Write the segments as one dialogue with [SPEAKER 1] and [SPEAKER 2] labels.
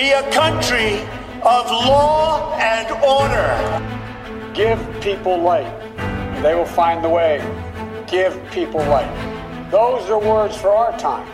[SPEAKER 1] be a country of law and order.
[SPEAKER 2] Give people light. and They will find the way. Give people light. Those are words for our time.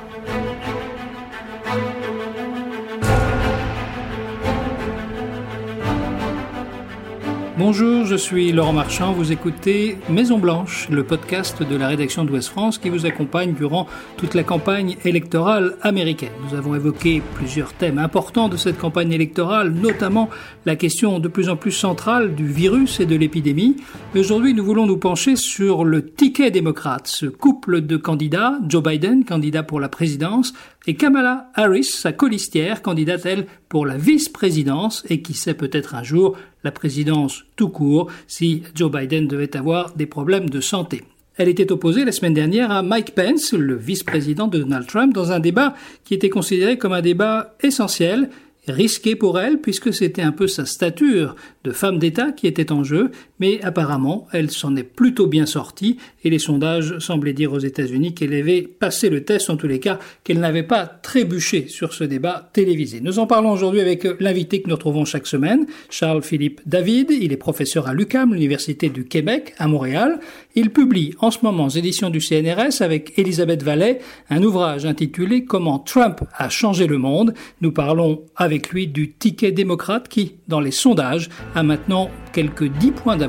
[SPEAKER 3] Bonjour, je suis Laurent Marchand, vous écoutez Maison Blanche, le podcast de la rédaction d'Ouest France qui vous accompagne durant toute la campagne électorale américaine. Nous avons évoqué plusieurs thèmes importants de cette campagne électorale, notamment la question de plus en plus centrale du virus et de l'épidémie. Aujourd'hui, nous voulons nous pencher sur le ticket démocrate, ce couple de candidats, Joe Biden, candidat pour la présidence, et Kamala Harris, sa colistière, candidate elle pour la vice-présidence et qui sait peut-être un jour la présidence tout court si Joe Biden devait avoir des problèmes de santé. Elle était opposée la semaine dernière à Mike Pence, le vice-président de Donald Trump, dans un débat qui était considéré comme un débat essentiel risqué pour elle puisque c'était un peu sa stature de femme d'État qui était en jeu, mais apparemment elle s'en est plutôt bien sortie et les sondages semblaient dire aux États-Unis qu'elle avait passé le test, en tous les cas qu'elle n'avait pas trébuché sur ce débat télévisé. Nous en parlons aujourd'hui avec l'invité que nous retrouvons chaque semaine, Charles-Philippe David. Il est professeur à l'UCAM, l'Université du Québec, à Montréal. Il publie en ce moment aux éditions du CNRS avec Elisabeth Vallet un ouvrage intitulé Comment Trump a changé le monde. Nous parlons avec lui du ticket démocrate qui, dans les sondages, a maintenant quelques 10 points d'avance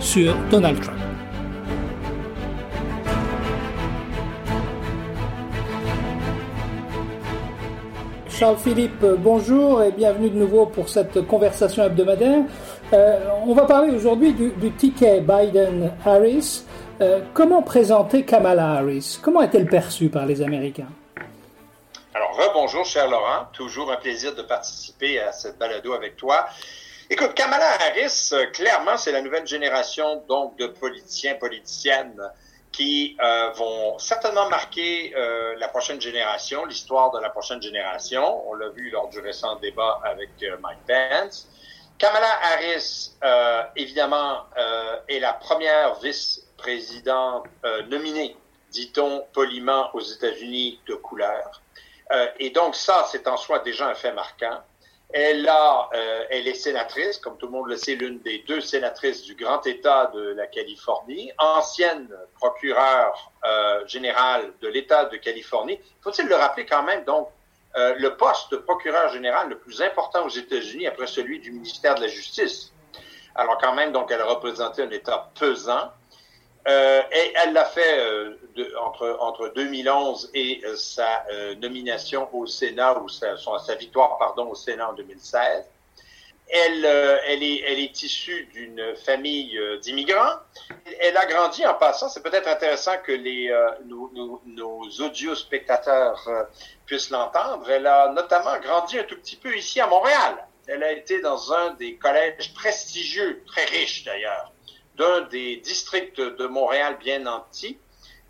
[SPEAKER 3] sur Donald Trump. Charles-Philippe, bonjour et bienvenue de nouveau pour cette conversation hebdomadaire. Euh, on va parler aujourd'hui du, ticket Biden-Harris. Euh, comment présenter Kamala Harris? Comment est-elle perçue par les Américains?
[SPEAKER 4] Alors, bonjour, cher Laurent. Toujours un plaisir de participer à cette balado avec toi. Écoute, Kamala Harris, euh, clairement, c'est la nouvelle génération donc de politiciens, politiciennes qui euh, vont certainement marquer euh, la prochaine génération, l'histoire de la prochaine génération. On l'a vu lors du récent débat avec Mike Pence. Kamala Harris, évidemment, est la première vice-présidente nominée, dit-on poliment, aux États-Unis de couleur. et donc ça, c'est en soi déjà un fait marquant. Elle, a, euh, elle est sénatrice, comme tout le monde le sait, l'une des deux sénatrices du grand État de la Californie, ancienne procureure euh, générale de l'État de Californie. Faut-il le rappeler quand même, donc, euh, le poste de procureur général le plus important aux États-Unis après celui du ministère de la Justice. Alors quand même, donc, elle a représenté un État pesant. Euh, et elle l'a fait euh, entre, entre 2011 et euh, sa nomination au Sénat, ou sa, victoire pardon, au Sénat en 2016. Elle, elle, est, elle est issue d'une famille d'immigrants. Elle a grandi en passant, c'est peut-être intéressant que les, nos, nos, nos audio spectateurs puissent l'entendre. Elle a notamment grandi un tout petit peu ici à Montréal. Elle a été dans un des collèges prestigieux, très riches d'ailleurs, d'un des districts de Montréal bien nantis,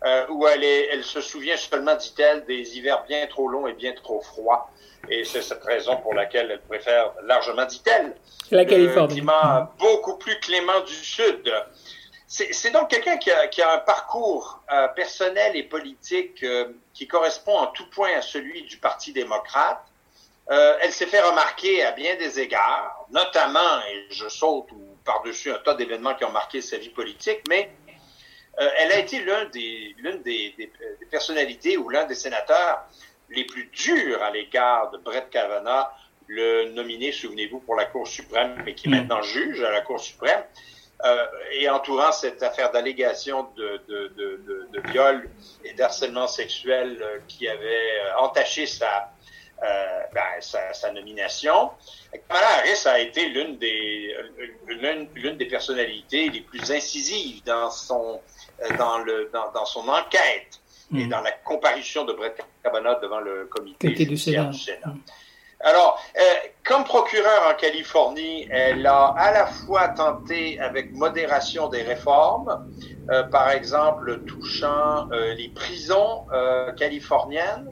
[SPEAKER 4] euh, où elle, est, elle se souvient seulement, dit-elle, des hivers bien trop longs et bien trop froids. Et c'est cette raison pour laquelle elle préfère largement, dit-elle,
[SPEAKER 3] la Californie.
[SPEAKER 4] le climat beaucoup plus clément du Sud. C'est donc quelqu'un qui a, qui a, un parcours euh, personnel et politique euh, qui correspond en tout point à celui du Parti démocrate. Elle s'est fait remarquer à bien des égards, notamment, et je saute ou par-dessus un tas d'événements qui ont marqué sa vie politique, mais euh, elle a été l'une des, des, des, personnalités ou l'un des sénateurs les plus durs à l'égard de Brett Kavanaugh, le nominé, souvenez-vous, pour la Cour suprême, mais qui est mm. maintenant juge à la Cour suprême, euh, et entourant cette affaire d'allégation de, de, de, de, viol et d'harcèlement sexuel euh, qui avait euh, entaché sa, euh, ben, sa, sa, nomination. Kamala Harris a été l'une des l'une des personnalités les plus incisives dans son euh, dans le dans, dans son enquête et hmm. dans la comparution de Brett Kavanaugh devant le comité judiciaire du Sénat. Alors, euh, comme procureur en Californie, elle a à la fois tenté avec modération des réformes, euh, par exemple touchant les prisons californiennes,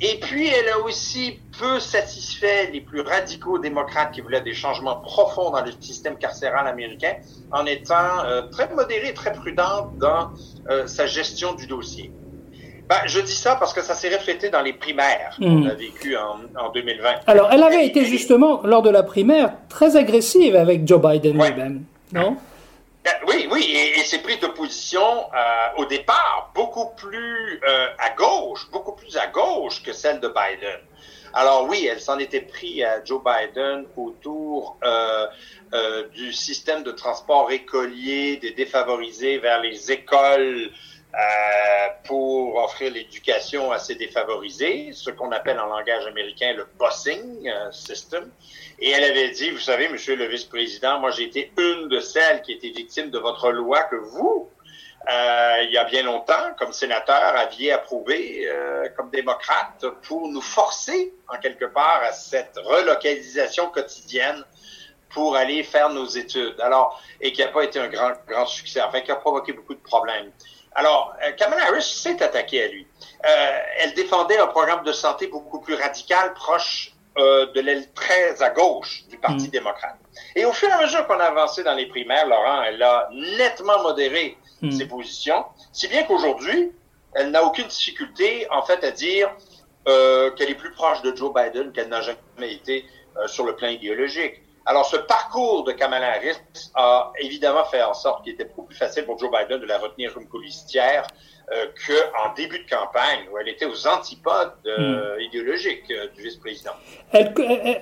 [SPEAKER 4] et puis, elle a aussi peu satisfait les plus radicaux démocrates qui voulaient des changements profonds dans le système carcéral américain en étant euh, très modérée, très prudente dans euh, sa gestion du dossier. Ben, je dis ça parce que ça s'est reflété dans les primaires qu'on a vécues en, en, 2020.
[SPEAKER 3] Alors, elle avait été justement, lors de la primaire, très agressive avec Joe Biden lui-même, non?
[SPEAKER 4] Oui, oui, et, ses prises de position euh, au départ beaucoup plus euh, à gauche, beaucoup plus à gauche que celle de Biden. Alors oui, elle s'en était pris à Joe Biden autour euh, euh, du système de transport écolier des défavorisés vers les écoles euh, pour offrir l'éducation à ces défavorisés, ce qu'on appelle en langage américain le busing euh, system. Et elle avait dit, vous savez, monsieur le vice-président, moi j'ai été une de celles qui étaient victimes de votre loi que vous, euh, il y a bien longtemps, comme sénateur, aviez approuvé euh, comme démocrate pour nous forcer, en quelque part, à cette relocalisation quotidienne pour aller faire nos études. Alors, et qui n'a pas été un grand, grand succès, enfin, qui a provoqué beaucoup de problèmes. Alors, euh, Kamala Harris s'est attaquée à lui. Euh, elle défendait un programme de santé beaucoup plus radical, proche euh, de l'aile très à gauche du Parti mm. démocrate. Et au fur et à mesure qu'on a avancé dans les primaires, Laurent, elle a nettement modéré mm. ses positions, si bien qu'aujourd'hui, elle n'a aucune difficulté, en fait, à dire euh, qu'elle est plus proche de Joe Biden qu'elle n'a jamais été euh, sur le plan idéologique. Alors, ce parcours de Kamala Harris a évidemment fait en sorte qu'il était beaucoup plus facile pour Joe Biden de la retenir comme colistière euh, qu'en début de campagne, où elle était aux antipodes euh, hmm. idéologiques euh, du vice-président.
[SPEAKER 3] Elle,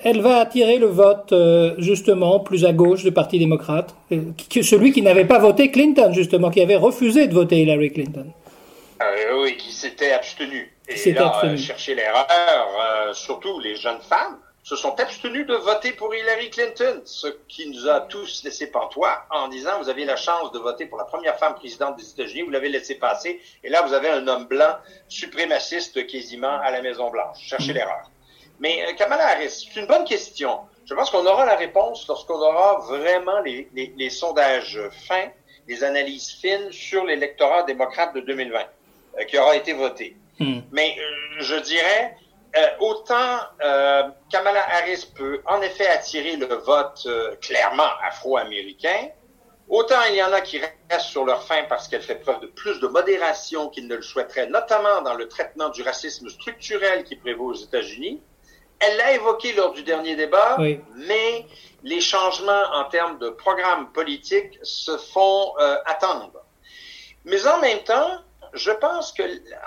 [SPEAKER 3] elle, va attirer le vote, euh, justement, plus à gauche du Parti démocrate, que celui qui n'avait pas voté Clinton, justement, qui avait refusé de voter Hillary Clinton.
[SPEAKER 4] oui, qui s'était abstenu. Et là, abstenu. chercher l'erreur, surtout les jeunes femmes se sont abstenus de voter pour Hillary Clinton, ce qui nous a tous laissé pantois en disant vous avez la chance de voter pour la première femme présidente des États-Unis, vous l'avez laissé passer, et là vous avez un homme blanc suprémaciste quasiment à la Maison Blanche. Cherchez l'erreur. Mais euh, Kamala Harris, c'est une bonne question. Je pense qu'on aura la réponse lorsqu'on aura vraiment les, les, les, sondages fins, les analyses fines sur l'électorat démocrate de 2020 euh, qui aura été voté. Hmm. Mais euh, je dirais euh, autant euh, Kamala Harris peut en effet attirer le vote euh, clairement afro-américain, autant il y en a qui restent sur leur faim parce qu'elle fait preuve de plus de modération qu'ils ne le souhaiteraient, notamment dans le traitement du racisme structurel qui prévaut aux États-Unis. Elle l'a évoqué lors du dernier débat, mais les changements en termes de programme politique se font attendre. Mais en même temps, je pense que,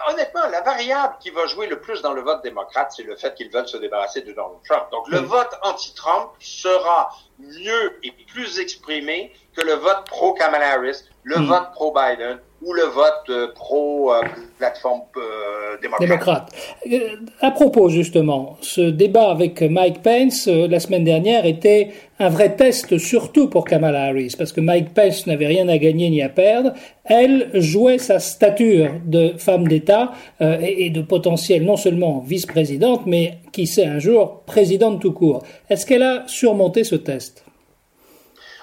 [SPEAKER 4] honnêtement, la variable qui va jouer le plus dans le vote démocrate, c'est le fait qu'ils veulent se débarrasser de Donald Trump. Donc, le vote anti-Trump sera mieux et plus exprimé que le vote pro-Kamala Harris, le hmm. vote pro-Biden ou le vote euh, pro-plateforme euh, démocrate.
[SPEAKER 3] démocrate. à propos, justement, ce débat avec Mike Pence euh, la semaine dernière était un vrai test surtout pour Kamala Harris, parce que Mike Pence n'avait rien à gagner ni à perdre. Elle jouait sa stature de femme d'État et, et, de potentielle non seulement vice-présidente, mais qui sait un jour présidente tout court. Est-ce qu'elle a surmonté ce test?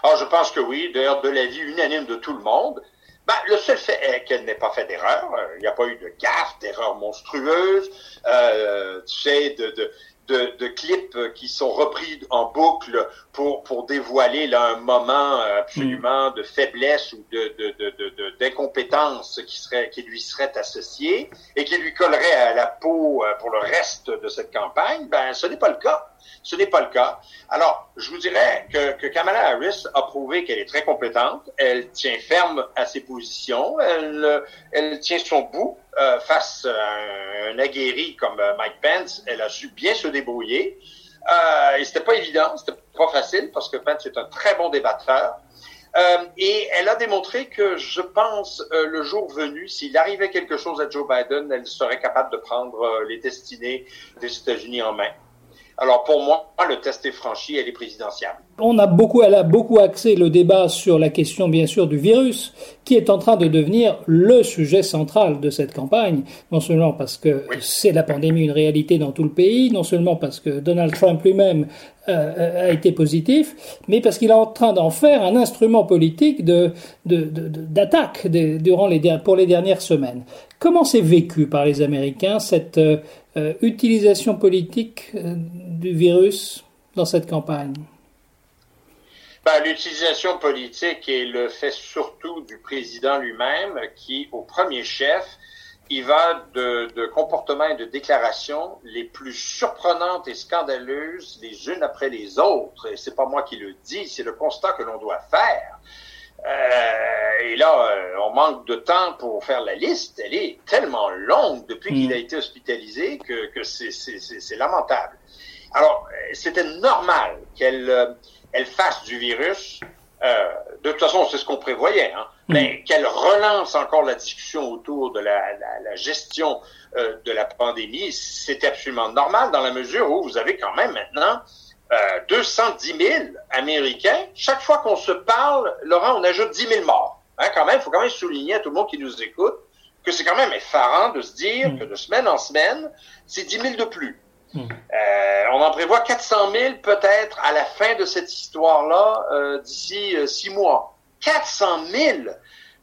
[SPEAKER 4] Ah, je pense que oui, d'ailleurs de l'avis unanime de tout le monde. Ben, le seul fait est qu'elle n'ait pas fait d'erreur. Il n'y a pas eu de gaffe, d'erreur monstrueuse, euh, tu sais, de, de, de, de, clips qui sont repris en boucle pour, pour dévoiler là, un moment absolument de faiblesse ou de, de, d'incompétence qui, serait, qui lui serait associé et qui lui collerait à la peau euh, pour le reste de cette campagne, ben ce n'est pas le cas. Ce n'est pas le cas. Alors, je vous dirais que, Kamala Harris a prouvé qu'elle est très compétente, elle tient ferme à ses positions, elle, tient son bout euh, face à un, aguerri comme euh, Mike Pence, elle a su bien se débrouiller. Euh, et c'était pas évident, c'était pas facile parce que Pence est un très bon débatteur. Euh, et elle a démontré que, je pense, le jour venu, s'il arrivait quelque chose à Joe Biden, elle serait capable de prendre les destinées des États-Unis en main. Alors pour moi, le test est franchi, elle est présidentiable.
[SPEAKER 3] On a beaucoup, elle a beaucoup axé le débat sur la question, bien sûr, du virus, qui est en train de devenir le sujet central de cette campagne. Non seulement parce que c'est la pandémie une réalité dans tout le pays, non seulement parce que Donald Trump lui-même euh, a été positif, mais parce qu'il est en train d'en faire un instrument politique de, d'attaque durant les, pour les dernières semaines. Comment c'est vécu par les Américains cette euh, utilisation politique euh, du virus dans cette campagne?
[SPEAKER 4] Ben, L'utilisation politique est le fait surtout du président lui-même qui, au premier chef, il va de, de comportements et de déclarations les plus surprenantes et scandaleuses les unes après les autres. Et c'est pas moi qui le dis, c'est le constat que l'on doit faire. Euh, et là, euh, on manque de temps pour faire la liste. Elle est tellement longue depuis qu'il mm. a été hospitalisé que, que c'est lamentable. Alors, euh, c'était normal qu'elle elle fasse du virus. Euh, de toute façon, c'est ce qu'on prévoyait. Hein? Mm. Mais qu'elle relance encore la discussion autour de la, la, la gestion euh, de la pandémie, c'est absolument normal dans la mesure où vous avez quand même maintenant euh, 210 000 Américains. Chaque fois qu'on se parle, Laurent, on ajoute 10 000 morts. Hein, quand même, il faut quand même souligner à tout le monde qui nous écoute que c'est quand même effarant de se dire mm. que de semaine en semaine, c'est 10 000 de plus. Mm. Euh, on en prévoit 400 000 peut-être à la fin de cette histoire-là euh, d'ici euh, six mois. 400 000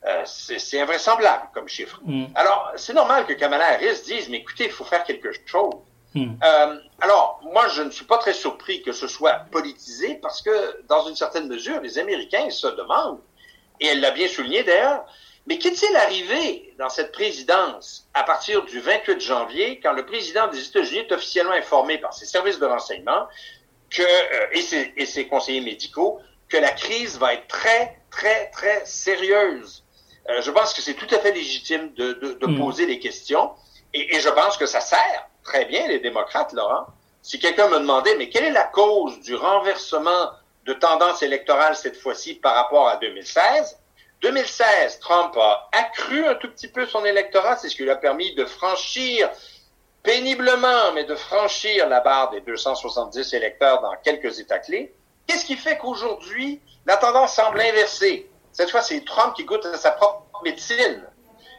[SPEAKER 4] euh, c'est invraisemblable comme chiffre. Mm. Alors, c'est normal que Kamala Harris dise, mais écoutez, il faut faire quelque chose. Mm. Euh, alors, moi, je ne suis pas très surpris que ce soit politisé parce que, dans une certaine mesure, les Américains se demandent, et elle l'a bien souligné d'ailleurs, mais qu'est-il arrivé dans cette présidence à partir du 28 janvier, quand le président des États-Unis est officiellement informé par ses services de renseignement que, euh, et, ses, et ses conseillers médicaux que la crise va être très, très, très sérieuse? Euh, je pense que c'est tout à fait légitime de, de, de mm. poser des questions et, et, je pense que ça sert très bien les démocrates, Laurent. Si quelqu'un me demandait, mais quelle est la cause du renversement de tendance électorale cette fois-ci par rapport à 2016? 2016, Trump a accru un tout petit peu son électorat, c'est ce qui lui a permis de franchir péniblement, mais de franchir la barre des 270 électeurs dans quelques États clés. Qu'est-ce qui fait qu'aujourd'hui, la tendance semble inversée? Cette fois, c'est Trump qui goûte à sa propre médecine.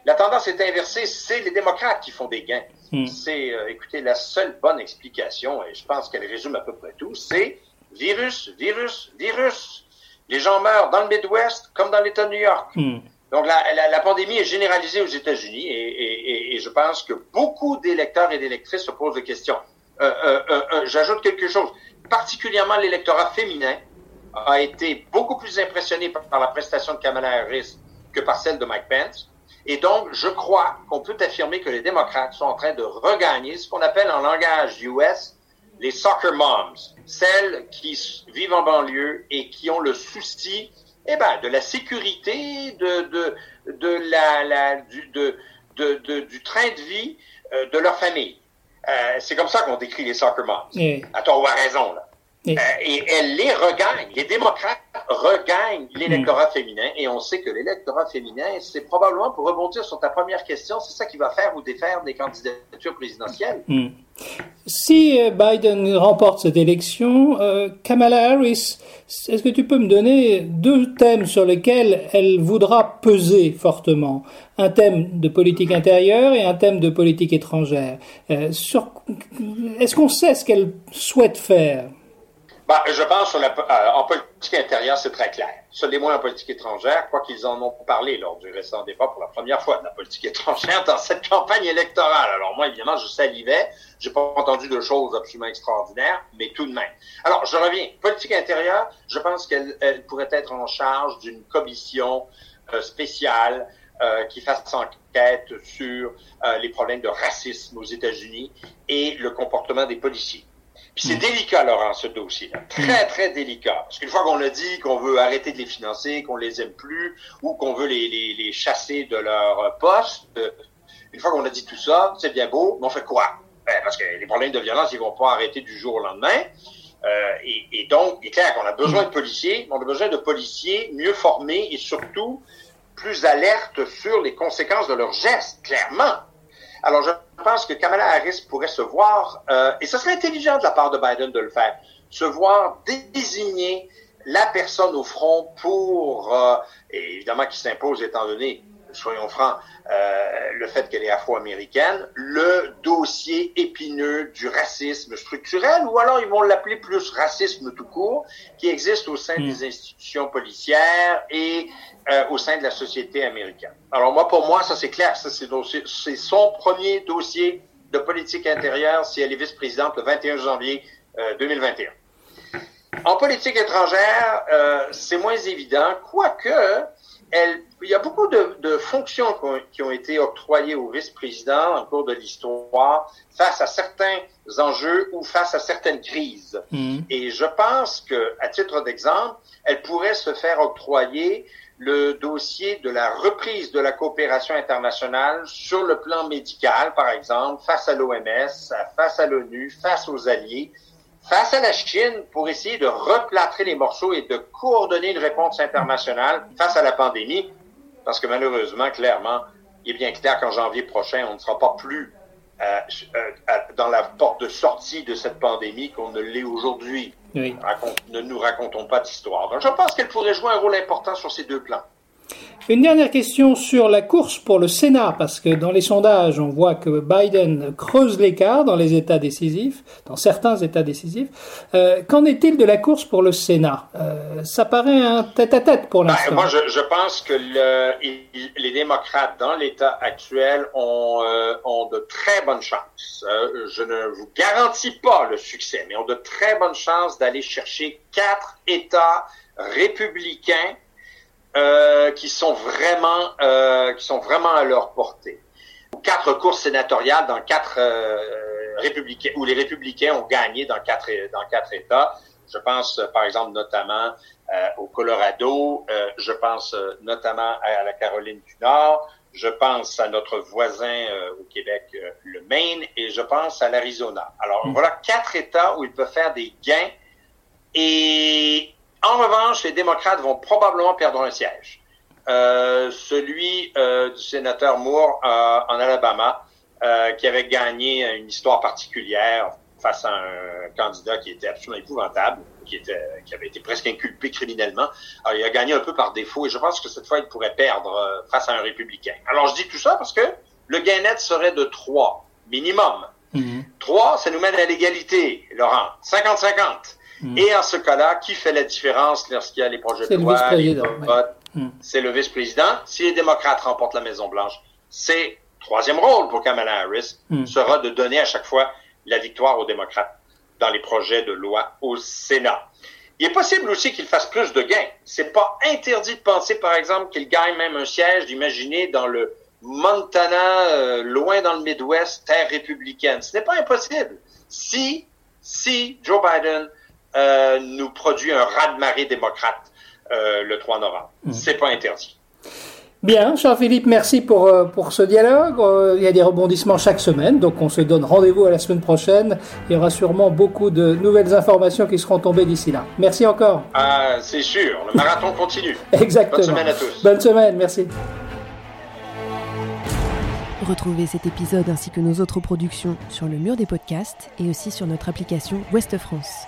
[SPEAKER 4] La tendance est inversée, c'est les démocrates qui font des gains. Hmm. C'est, euh, écoutez, la seule bonne explication, et je pense qu'elle résume à peu près tout, c'est virus, virus, virus. Les gens meurent dans le Midwest comme dans l'État de New York. Hmm. Donc la, la, la, pandémie est généralisée aux États-Unis et, et, et, je pense que beaucoup d'électeurs et d'électrices se posent des questions. Euh, euh, euh, euh J'ajoute quelque chose, particulièrement l'électorat féminin a été beaucoup plus impressionné par, la prestation de Kamala Harris que par celle de Mike Pence. Et donc, je crois qu'on peut affirmer que les démocrates sont en train de regagner ce qu'on appelle en langage US les soccer moms, celles qui vivent en banlieue et qui ont le souci eh ben, de la sécurité, de, de, de la, la, du, de, de, du train de vie euh, de leur famille. Euh, c'est comme ça qu'on décrit les soccer moms. Mm. À tort ou à raison, là. Euh, et elle les regagne. Les démocrates regagnent l'électorat féminin et on sait que l'électorat féminin, c'est probablement pour rebondir sur ta première question, c'est ça qui va faire ou défaire des candidatures présidentielles.
[SPEAKER 3] Hmm. Si euh, Biden remporte cette élection, euh, Kamala Harris, est-ce que tu peux me donner deux thèmes sur lesquels elle voudra peser fortement? Un thème de politique intérieure et un thème de politique étrangère. Est-ce qu'on sait ce qu'elle souhaite faire?
[SPEAKER 4] Bah, je pense euh, en politique intérieure, c'est très clair. Sur les moins en politique étrangère, quoi qu'ils en ont parlé lors du récent débat pour la première fois de la politique étrangère dans cette campagne électorale. Alors moi, évidemment, je salivais. J'ai pas entendu de choses absolument extraordinaires, mais tout de même. Alors, je reviens. Politique intérieure, je pense qu'elle pourrait être en charge d'une commission euh, spéciale euh, qui fasse enquête sur les problèmes de racisme aux États-Unis et le comportement des policiers. Puis c'est délicat, Laurent, ce dossier-là. Très, mm. très délicat. Parce qu'une fois qu'on a dit qu'on veut arrêter de les financer, qu'on les aime plus, ou qu'on veut les, les, les, chasser de leur poste, une fois qu'on a dit tout ça, c'est bien beau, mais on fait quoi? Ben, parce que les problèmes de violence, ils vont pas arrêter du jour au lendemain. Euh, et, et, donc, il est clair qu'on a besoin de policiers, mais on a besoin de policiers mieux formés et surtout plus alertes sur les conséquences de leurs gestes, clairement. Alors, je pense que Kamala Harris pourrait se voir, euh, et ce serait intelligent de la part de Biden de le faire, se voir désigner la personne au front pour, euh, évidemment qui s'impose étant donné soyons francs, euh, le fait qu'elle est afro-américaine, le dossier épineux du racisme structurel, ou alors ils vont l'appeler plus racisme tout court, qui existe au sein des hmm. institutions policières et euh, au sein de la société américaine. Alors moi, pour moi, ça c'est clair, ça c'est son premier dossier de politique intérieure si elle est vice-présidente le 21 janvier 2021. Euh, en politique étrangère, euh, c'est moins évident, quoique elle il y a beaucoup de, de fonctions qui ont, qui ont, été octroyées au vice-président en cours de l'histoire face à certains enjeux ou face à certaines crises. Mmh. Et je pense que, à titre d'exemple, elle pourrait se faire octroyer le dossier de la reprise de la coopération internationale sur le plan médical, par exemple, face à l'OMS, face à l'ONU, face aux alliés, face à la Chine pour essayer de replâtrer les morceaux et de coordonner une réponse internationale face à la pandémie. Parce que malheureusement, clairement, il est bien clair qu'en janvier prochain, on ne sera pas plus euh, euh, dans la porte de sortie de cette pandémie qu'on ne l'est aujourd'hui. Oui. ne nous racontons pas d'histoire. Donc je pense qu'elle pourrait jouer un rôle important sur ces deux plans.
[SPEAKER 3] Une dernière question sur la course pour le Sénat, parce que dans les sondages, on voit que Biden creuse l'écart dans les États décisifs, dans certains États décisifs. Euh, qu'en est-il de la course pour le Sénat? Euh, Ça paraît un tête-à-tête pour ben, l'instant.
[SPEAKER 4] moi, je, je, pense que le, les démocrates dans l'État actuel ont, euh, ont de très bonnes chances. Je ne vous garantis pas le succès, mais ont de très bonnes chances d'aller chercher quatre États républicains euh, qui sont vraiment euh, qui sont vraiment à leur portée. Quatre courses sénatoriales dans quatre euh, républicains où les républicains ont gagné dans quatre dans quatre États. Je pense par exemple notamment au Colorado, je pense notamment à la Caroline du Nord, je pense à notre voisin au Québec, le Maine, et je pense à l'Arizona. Alors hmm. voilà quatre États où ils peuvent faire des gains et en revanche, les démocrates vont probablement perdre un siège. Euh, celui euh, du sénateur Moore euh, en Alabama, euh, qui avait gagné une histoire particulière face à un candidat qui était absolument épouvantable, qui, était, qui avait été presque inculpé criminellement. Alors, il a gagné un peu par défaut et je pense que cette fois, il pourrait perdre euh, face à un républicain. Alors, je dis tout ça parce que le gain net serait de 3 minimum. Mm 3, ça nous mène à l'égalité, Laurent. 50-50. Mm. Et en ce cas-là, qui fait la différence lorsqu'il y a les projets de loi, mm. C'est le vice-président. Si les démocrates remportent la Maison-Blanche, c'est troisième rôle pour Kamala Harris mm. sera de donner à chaque fois la victoire aux démocrates dans les projets de loi au Sénat. Il est possible aussi qu'il fasse plus de gains. C'est pas interdit de penser, par exemple, qu'il gagne même un siège, d'imaginer dans le Montana, euh, loin dans le Midwest, terre républicaine. Ce n'est pas impossible. Si, si Joe Biden euh, nous produit un raz-de-marée démocrate euh, le 3 novembre. Ce mmh. C'est pas interdit.
[SPEAKER 3] Bien, Jean-Philippe, merci pour, euh, pour ce dialogue. Il y a des rebondissements chaque semaine, donc on se donne rendez-vous à la semaine prochaine. Il y aura sûrement beaucoup de nouvelles informations qui seront tombées d'ici là. Merci encore.
[SPEAKER 4] Ah, c'est sûr, le marathon continue.
[SPEAKER 3] Exactement.
[SPEAKER 4] Bonne semaine à tous.
[SPEAKER 3] Bonne semaine, merci.
[SPEAKER 5] Retrouvez cet épisode ainsi que nos autres productions sur le mur des podcasts et aussi sur notre application Ouest France.